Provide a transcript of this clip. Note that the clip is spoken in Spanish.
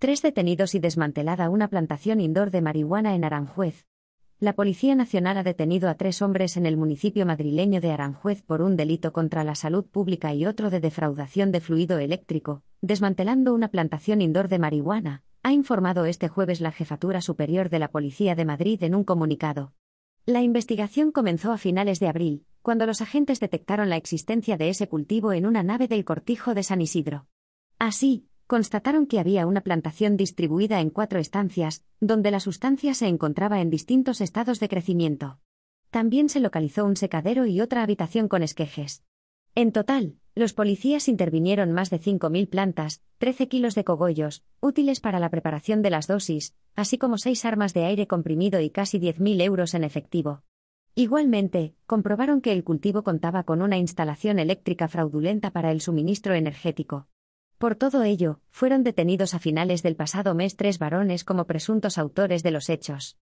Tres detenidos y desmantelada una plantación indoor de marihuana en Aranjuez. La Policía Nacional ha detenido a tres hombres en el municipio madrileño de Aranjuez por un delito contra la salud pública y otro de defraudación de fluido eléctrico, desmantelando una plantación indoor de marihuana, ha informado este jueves la Jefatura Superior de la Policía de Madrid en un comunicado. La investigación comenzó a finales de abril, cuando los agentes detectaron la existencia de ese cultivo en una nave del cortijo de San Isidro. Así, constataron que había una plantación distribuida en cuatro estancias, donde la sustancia se encontraba en distintos estados de crecimiento. También se localizó un secadero y otra habitación con esquejes. En total, los policías intervinieron más de 5.000 plantas, 13 kilos de cogollos, útiles para la preparación de las dosis, así como seis armas de aire comprimido y casi 10.000 euros en efectivo. Igualmente, comprobaron que el cultivo contaba con una instalación eléctrica fraudulenta para el suministro energético. Por todo ello, fueron detenidos a finales del pasado mes tres varones como presuntos autores de los hechos.